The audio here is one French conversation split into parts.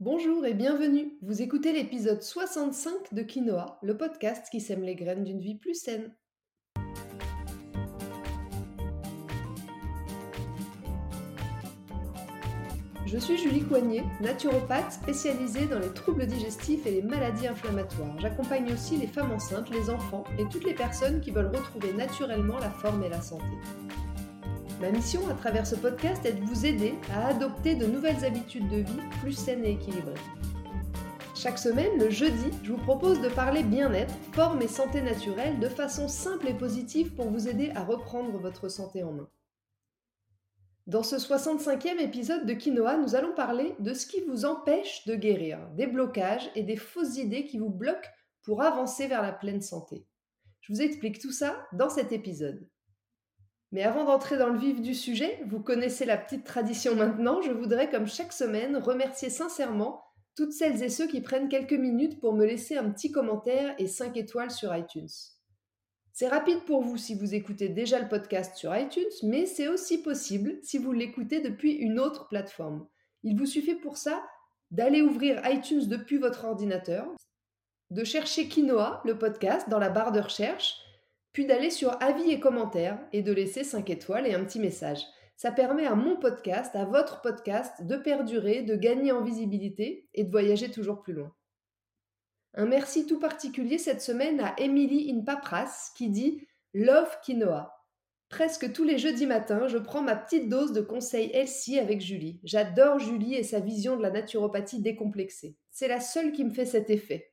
Bonjour et bienvenue. Vous écoutez l'épisode 65 de Quinoa, le podcast qui sème les graines d'une vie plus saine. Je suis Julie Coignet, naturopathe spécialisée dans les troubles digestifs et les maladies inflammatoires. J'accompagne aussi les femmes enceintes, les enfants et toutes les personnes qui veulent retrouver naturellement la forme et la santé. Ma mission à travers ce podcast est de vous aider à adopter de nouvelles habitudes de vie plus saines et équilibrées. Chaque semaine, le jeudi, je vous propose de parler bien-être, forme et santé naturelle de façon simple et positive pour vous aider à reprendre votre santé en main. Dans ce 65e épisode de Quinoa, nous allons parler de ce qui vous empêche de guérir, des blocages et des fausses idées qui vous bloquent pour avancer vers la pleine santé. Je vous explique tout ça dans cet épisode. Mais avant d'entrer dans le vif du sujet, vous connaissez la petite tradition maintenant, je voudrais, comme chaque semaine, remercier sincèrement toutes celles et ceux qui prennent quelques minutes pour me laisser un petit commentaire et 5 étoiles sur iTunes. C'est rapide pour vous si vous écoutez déjà le podcast sur iTunes, mais c'est aussi possible si vous l'écoutez depuis une autre plateforme. Il vous suffit pour ça d'aller ouvrir iTunes depuis votre ordinateur, de chercher Quinoa, le podcast, dans la barre de recherche, puis d'aller sur avis et commentaires et de laisser 5 étoiles et un petit message. Ça permet à mon podcast, à votre podcast, de perdurer, de gagner en visibilité et de voyager toujours plus loin. Un merci tout particulier cette semaine à Emily Inpapras qui dit Love Quinoa. Presque tous les jeudis matins, je prends ma petite dose de conseils healthy avec Julie. J'adore Julie et sa vision de la naturopathie décomplexée. C'est la seule qui me fait cet effet.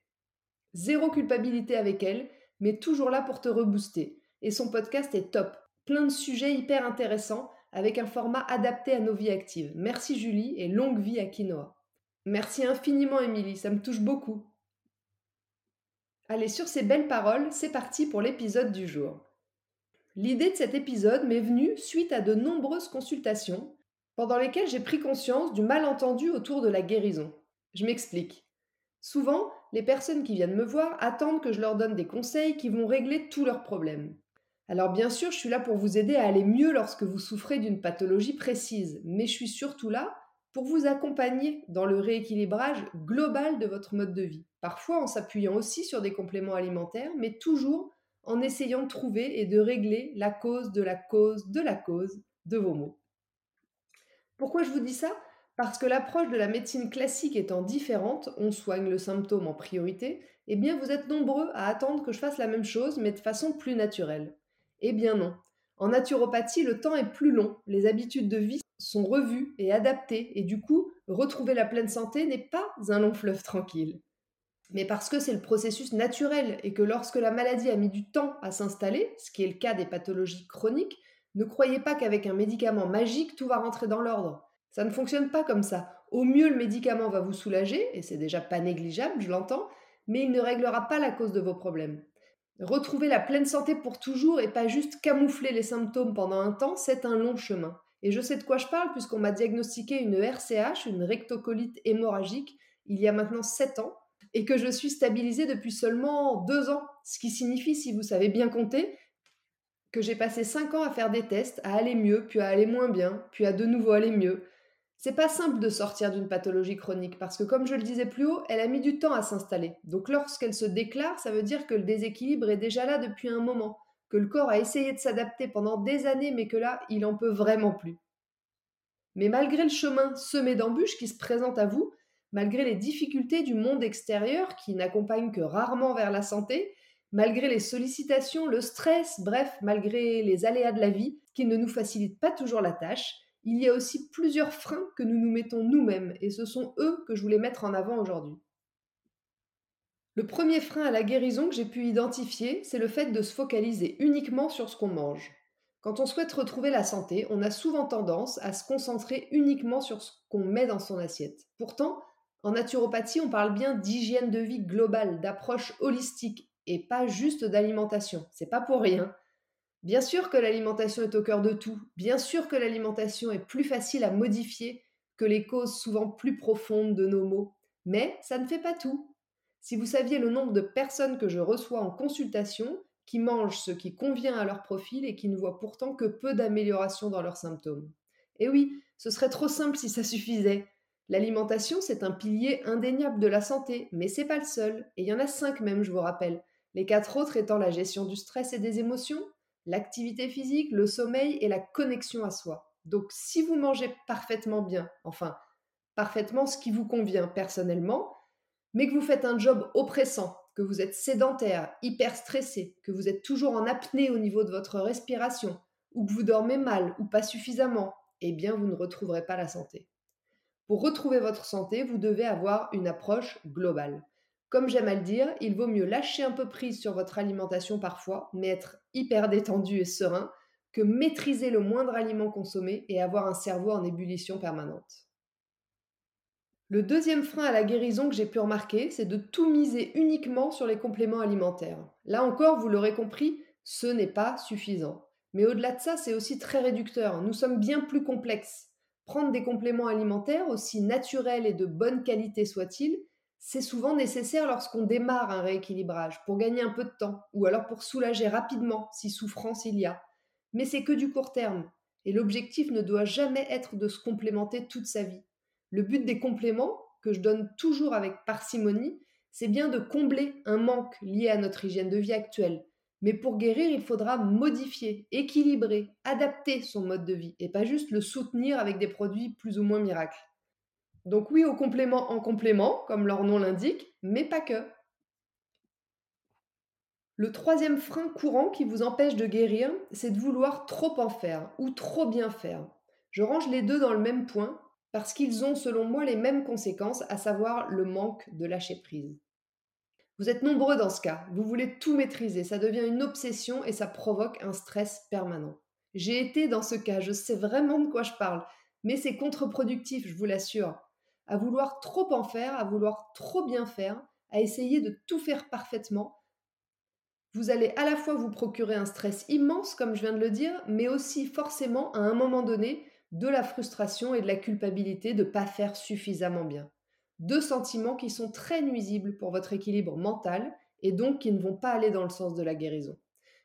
Zéro culpabilité avec elle, mais toujours là pour te rebooster. Et son podcast est top. Plein de sujets hyper intéressants avec un format adapté à nos vies actives. Merci Julie et longue vie à Quinoa. Merci infiniment Émilie, ça me touche beaucoup. Allez, sur ces belles paroles, c'est parti pour l'épisode du jour. L'idée de cet épisode m'est venue suite à de nombreuses consultations pendant lesquelles j'ai pris conscience du malentendu autour de la guérison. Je m'explique. Souvent, les personnes qui viennent me voir attendent que je leur donne des conseils qui vont régler tous leurs problèmes. Alors bien sûr, je suis là pour vous aider à aller mieux lorsque vous souffrez d'une pathologie précise, mais je suis surtout là pour vous accompagner dans le rééquilibrage global de votre mode de vie. Parfois en s'appuyant aussi sur des compléments alimentaires, mais toujours en essayant de trouver et de régler la cause de la cause de la cause de vos maux. Pourquoi je vous dis ça? Parce que l'approche de la médecine classique étant différente, on soigne le symptôme en priorité, eh bien vous êtes nombreux à attendre que je fasse la même chose mais de façon plus naturelle. Eh bien non. En naturopathie, le temps est plus long, les habitudes de vie sont revues et adaptées, et du coup, retrouver la pleine santé n'est pas un long fleuve tranquille. Mais parce que c'est le processus naturel et que lorsque la maladie a mis du temps à s'installer, ce qui est le cas des pathologies chroniques, ne croyez pas qu'avec un médicament magique tout va rentrer dans l'ordre. Ça ne fonctionne pas comme ça. Au mieux, le médicament va vous soulager, et c'est déjà pas négligeable, je l'entends, mais il ne réglera pas la cause de vos problèmes. Retrouver la pleine santé pour toujours et pas juste camoufler les symptômes pendant un temps, c'est un long chemin. Et je sais de quoi je parle puisqu'on m'a diagnostiqué une RCH, une rectocolite hémorragique, il y a maintenant 7 ans, et que je suis stabilisée depuis seulement 2 ans, ce qui signifie, si vous savez bien compter, que j'ai passé 5 ans à faire des tests, à aller mieux, puis à aller moins bien, puis à de nouveau aller mieux, c'est pas simple de sortir d'une pathologie chronique parce que, comme je le disais plus haut, elle a mis du temps à s'installer. Donc, lorsqu'elle se déclare, ça veut dire que le déséquilibre est déjà là depuis un moment, que le corps a essayé de s'adapter pendant des années, mais que là, il en peut vraiment plus. Mais malgré le chemin semé d'embûches qui se présente à vous, malgré les difficultés du monde extérieur qui n'accompagnent que rarement vers la santé, malgré les sollicitations, le stress, bref, malgré les aléas de la vie qui ne nous facilitent pas toujours la tâche, il y a aussi plusieurs freins que nous nous mettons nous-mêmes, et ce sont eux que je voulais mettre en avant aujourd'hui. Le premier frein à la guérison que j'ai pu identifier, c'est le fait de se focaliser uniquement sur ce qu'on mange. Quand on souhaite retrouver la santé, on a souvent tendance à se concentrer uniquement sur ce qu'on met dans son assiette. Pourtant, en naturopathie, on parle bien d'hygiène de vie globale, d'approche holistique et pas juste d'alimentation. C'est pas pour rien. Bien sûr que l'alimentation est au cœur de tout, bien sûr que l'alimentation est plus facile à modifier que les causes souvent plus profondes de nos maux, mais ça ne fait pas tout. Si vous saviez le nombre de personnes que je reçois en consultation qui mangent ce qui convient à leur profil et qui ne voient pourtant que peu d'amélioration dans leurs symptômes. Et oui, ce serait trop simple si ça suffisait. L'alimentation, c'est un pilier indéniable de la santé, mais c'est pas le seul, et il y en a cinq même, je vous rappelle. Les quatre autres étant la gestion du stress et des émotions, l'activité physique, le sommeil et la connexion à soi. Donc si vous mangez parfaitement bien, enfin parfaitement ce qui vous convient personnellement, mais que vous faites un job oppressant, que vous êtes sédentaire, hyper stressé, que vous êtes toujours en apnée au niveau de votre respiration, ou que vous dormez mal ou pas suffisamment, eh bien vous ne retrouverez pas la santé. Pour retrouver votre santé, vous devez avoir une approche globale. Comme j'aime à le dire, il vaut mieux lâcher un peu prise sur votre alimentation parfois, mais être hyper détendu et serein, que maîtriser le moindre aliment consommé et avoir un cerveau en ébullition permanente. Le deuxième frein à la guérison que j'ai pu remarquer, c'est de tout miser uniquement sur les compléments alimentaires. Là encore, vous l'aurez compris, ce n'est pas suffisant. Mais au-delà de ça, c'est aussi très réducteur. Nous sommes bien plus complexes. Prendre des compléments alimentaires, aussi naturels et de bonne qualité soient-ils, c'est souvent nécessaire lorsqu'on démarre un rééquilibrage, pour gagner un peu de temps, ou alors pour soulager rapidement si souffrance il y a. Mais c'est que du court terme, et l'objectif ne doit jamais être de se complémenter toute sa vie. Le but des compléments, que je donne toujours avec parcimonie, c'est bien de combler un manque lié à notre hygiène de vie actuelle. Mais pour guérir, il faudra modifier, équilibrer, adapter son mode de vie et pas juste le soutenir avec des produits plus ou moins miracles. Donc oui au complément en complément, comme leur nom l'indique, mais pas que. Le troisième frein courant qui vous empêche de guérir, c'est de vouloir trop en faire ou trop bien faire. Je range les deux dans le même point parce qu'ils ont selon moi les mêmes conséquences, à savoir le manque de lâcher prise. Vous êtes nombreux dans ce cas, vous voulez tout maîtriser, ça devient une obsession et ça provoque un stress permanent. J'ai été dans ce cas, je sais vraiment de quoi je parle, mais c'est contre-productif, je vous l'assure. À vouloir trop en faire, à vouloir trop bien faire, à essayer de tout faire parfaitement, vous allez à la fois vous procurer un stress immense, comme je viens de le dire, mais aussi forcément à un moment donné de la frustration et de la culpabilité de ne pas faire suffisamment bien. Deux sentiments qui sont très nuisibles pour votre équilibre mental et donc qui ne vont pas aller dans le sens de la guérison.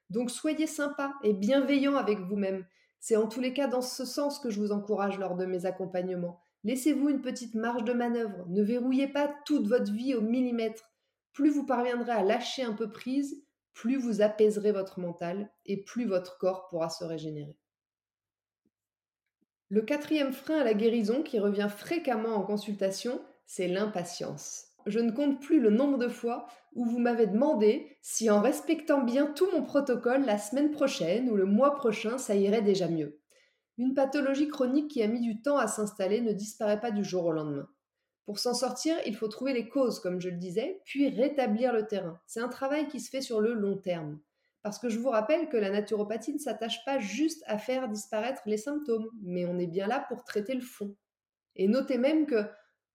Donc soyez sympa et bienveillant avec vous-même. C'est en tous les cas dans ce sens que je vous encourage lors de mes accompagnements. Laissez-vous une petite marge de manœuvre. Ne verrouillez pas toute votre vie au millimètre. Plus vous parviendrez à lâcher un peu prise, plus vous apaiserez votre mental et plus votre corps pourra se régénérer. Le quatrième frein à la guérison qui revient fréquemment en consultation, c'est l'impatience. Je ne compte plus le nombre de fois où vous m'avez demandé si en respectant bien tout mon protocole la semaine prochaine ou le mois prochain, ça irait déjà mieux. Une pathologie chronique qui a mis du temps à s'installer ne disparaît pas du jour au lendemain. Pour s'en sortir, il faut trouver les causes, comme je le disais, puis rétablir le terrain. C'est un travail qui se fait sur le long terme. Parce que je vous rappelle que la naturopathie ne s'attache pas juste à faire disparaître les symptômes, mais on est bien là pour traiter le fond. Et notez même que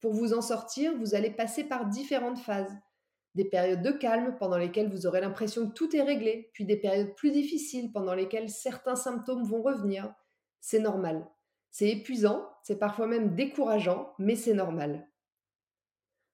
pour vous en sortir, vous allez passer par différentes phases. Des périodes de calme pendant lesquelles vous aurez l'impression que tout est réglé, puis des périodes plus difficiles pendant lesquelles certains symptômes vont revenir. C'est normal. C'est épuisant, c'est parfois même décourageant, mais c'est normal.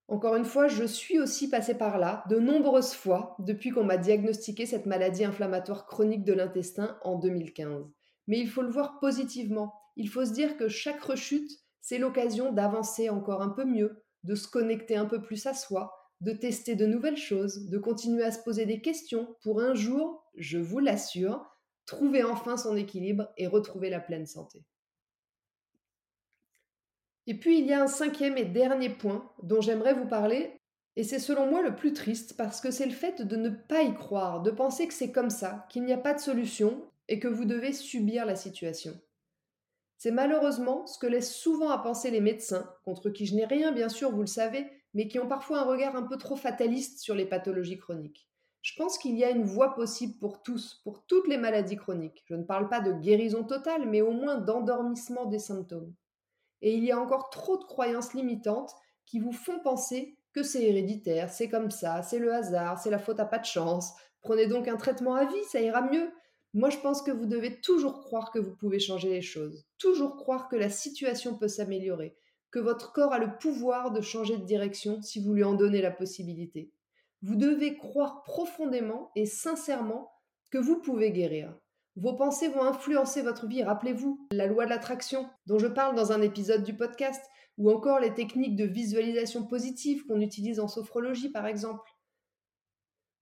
Encore une fois, je suis aussi passée par là de nombreuses fois depuis qu'on m'a diagnostiqué cette maladie inflammatoire chronique de l'intestin en 2015. Mais il faut le voir positivement. Il faut se dire que chaque rechute, c'est l'occasion d'avancer encore un peu mieux, de se connecter un peu plus à soi, de tester de nouvelles choses, de continuer à se poser des questions pour un jour, je vous l'assure, trouver enfin son équilibre et retrouver la pleine santé. Et puis il y a un cinquième et dernier point dont j'aimerais vous parler, et c'est selon moi le plus triste parce que c'est le fait de ne pas y croire, de penser que c'est comme ça, qu'il n'y a pas de solution et que vous devez subir la situation. C'est malheureusement ce que laissent souvent à penser les médecins, contre qui je n'ai rien bien sûr, vous le savez, mais qui ont parfois un regard un peu trop fataliste sur les pathologies chroniques. Je pense qu'il y a une voie possible pour tous, pour toutes les maladies chroniques. Je ne parle pas de guérison totale, mais au moins d'endormissement des symptômes et il y a encore trop de croyances limitantes qui vous font penser que c'est héréditaire, c'est comme ça, c'est le hasard, c'est la faute à pas de chance. Prenez donc un traitement à vie, ça ira mieux. Moi, je pense que vous devez toujours croire que vous pouvez changer les choses, toujours croire que la situation peut s'améliorer, que votre corps a le pouvoir de changer de direction si vous lui en donnez la possibilité. Vous devez croire profondément et sincèrement que vous pouvez guérir. Vos pensées vont influencer votre vie. Rappelez-vous la loi de l'attraction dont je parle dans un épisode du podcast. ou encore les techniques de visualisation positive qu'on utilise en sophrologie par exemple.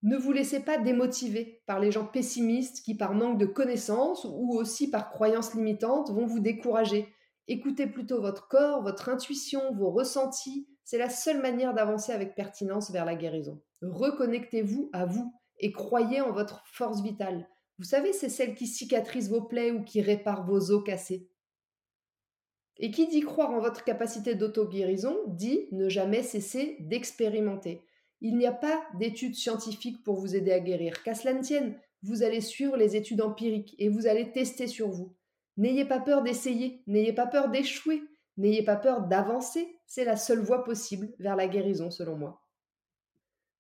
Ne vous laissez pas démotiver par les gens pessimistes qui, par manque de connaissances ou aussi par croyances limitantes, vont vous décourager. Écoutez plutôt votre corps, votre intuition, vos ressentis. C'est la seule manière d'avancer avec pertinence vers la guérison. Reconnectez-vous à vous et croyez en votre force vitale. Vous savez, c'est celle qui cicatrise vos plaies ou qui répare vos os cassés. Et qui dit croire en votre capacité d'auto-guérison dit ne jamais cesser d'expérimenter. Il n'y a pas d'études scientifiques pour vous aider à guérir. Qu'à cela ne tienne, vous allez suivre les études empiriques et vous allez tester sur vous. N'ayez pas peur d'essayer, n'ayez pas peur d'échouer, n'ayez pas peur d'avancer. C'est la seule voie possible vers la guérison, selon moi.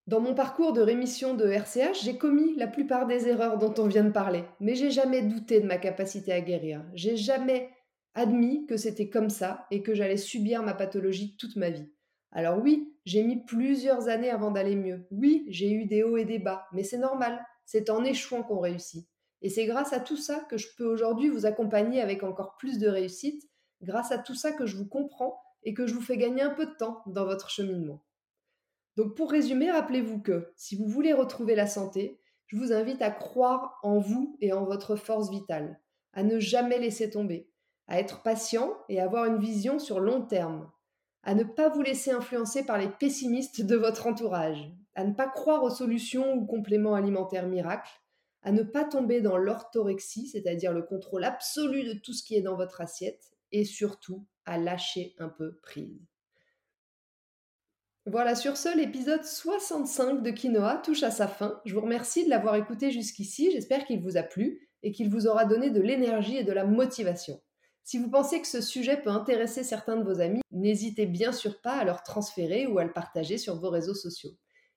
Dans mon parcours de rémission de RCH, j'ai commis la plupart des erreurs dont on vient de parler, mais j'ai jamais douté de ma capacité à guérir. J'ai jamais admis que c'était comme ça et que j'allais subir ma pathologie toute ma vie. Alors oui, j'ai mis plusieurs années avant d'aller mieux. Oui, j'ai eu des hauts et des bas, mais c'est normal. C'est en échouant qu'on réussit. Et c'est grâce à tout ça que je peux aujourd'hui vous accompagner avec encore plus de réussite, grâce à tout ça que je vous comprends et que je vous fais gagner un peu de temps dans votre cheminement. Donc pour résumer, rappelez-vous que si vous voulez retrouver la santé, je vous invite à croire en vous et en votre force vitale, à ne jamais laisser tomber, à être patient et avoir une vision sur long terme, à ne pas vous laisser influencer par les pessimistes de votre entourage, à ne pas croire aux solutions ou compléments alimentaires miracles, à ne pas tomber dans l'orthorexie, c'est-à-dire le contrôle absolu de tout ce qui est dans votre assiette, et surtout à lâcher un peu prise. Voilà, sur ce, l'épisode 65 de Quinoa touche à sa fin. Je vous remercie de l'avoir écouté jusqu'ici, j'espère qu'il vous a plu et qu'il vous aura donné de l'énergie et de la motivation. Si vous pensez que ce sujet peut intéresser certains de vos amis, n'hésitez bien sûr pas à leur transférer ou à le partager sur vos réseaux sociaux.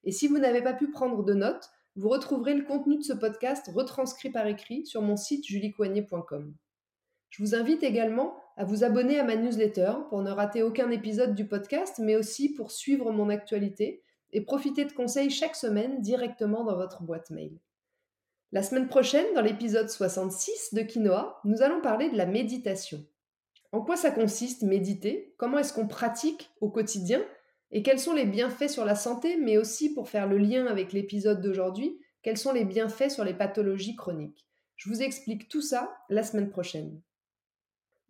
Et si vous n'avez pas pu prendre de notes, vous retrouverez le contenu de ce podcast retranscrit par écrit sur mon site juliecoignet.com. Je vous invite également à vous abonner à ma newsletter pour ne rater aucun épisode du podcast, mais aussi pour suivre mon actualité et profiter de conseils chaque semaine directement dans votre boîte mail. La semaine prochaine, dans l'épisode 66 de Quinoa, nous allons parler de la méditation. En quoi ça consiste méditer? Comment est-ce qu'on pratique au quotidien? Et quels sont les bienfaits sur la santé, mais aussi pour faire le lien avec l'épisode d'aujourd'hui, quels sont les bienfaits sur les pathologies chroniques? Je vous explique tout ça la semaine prochaine.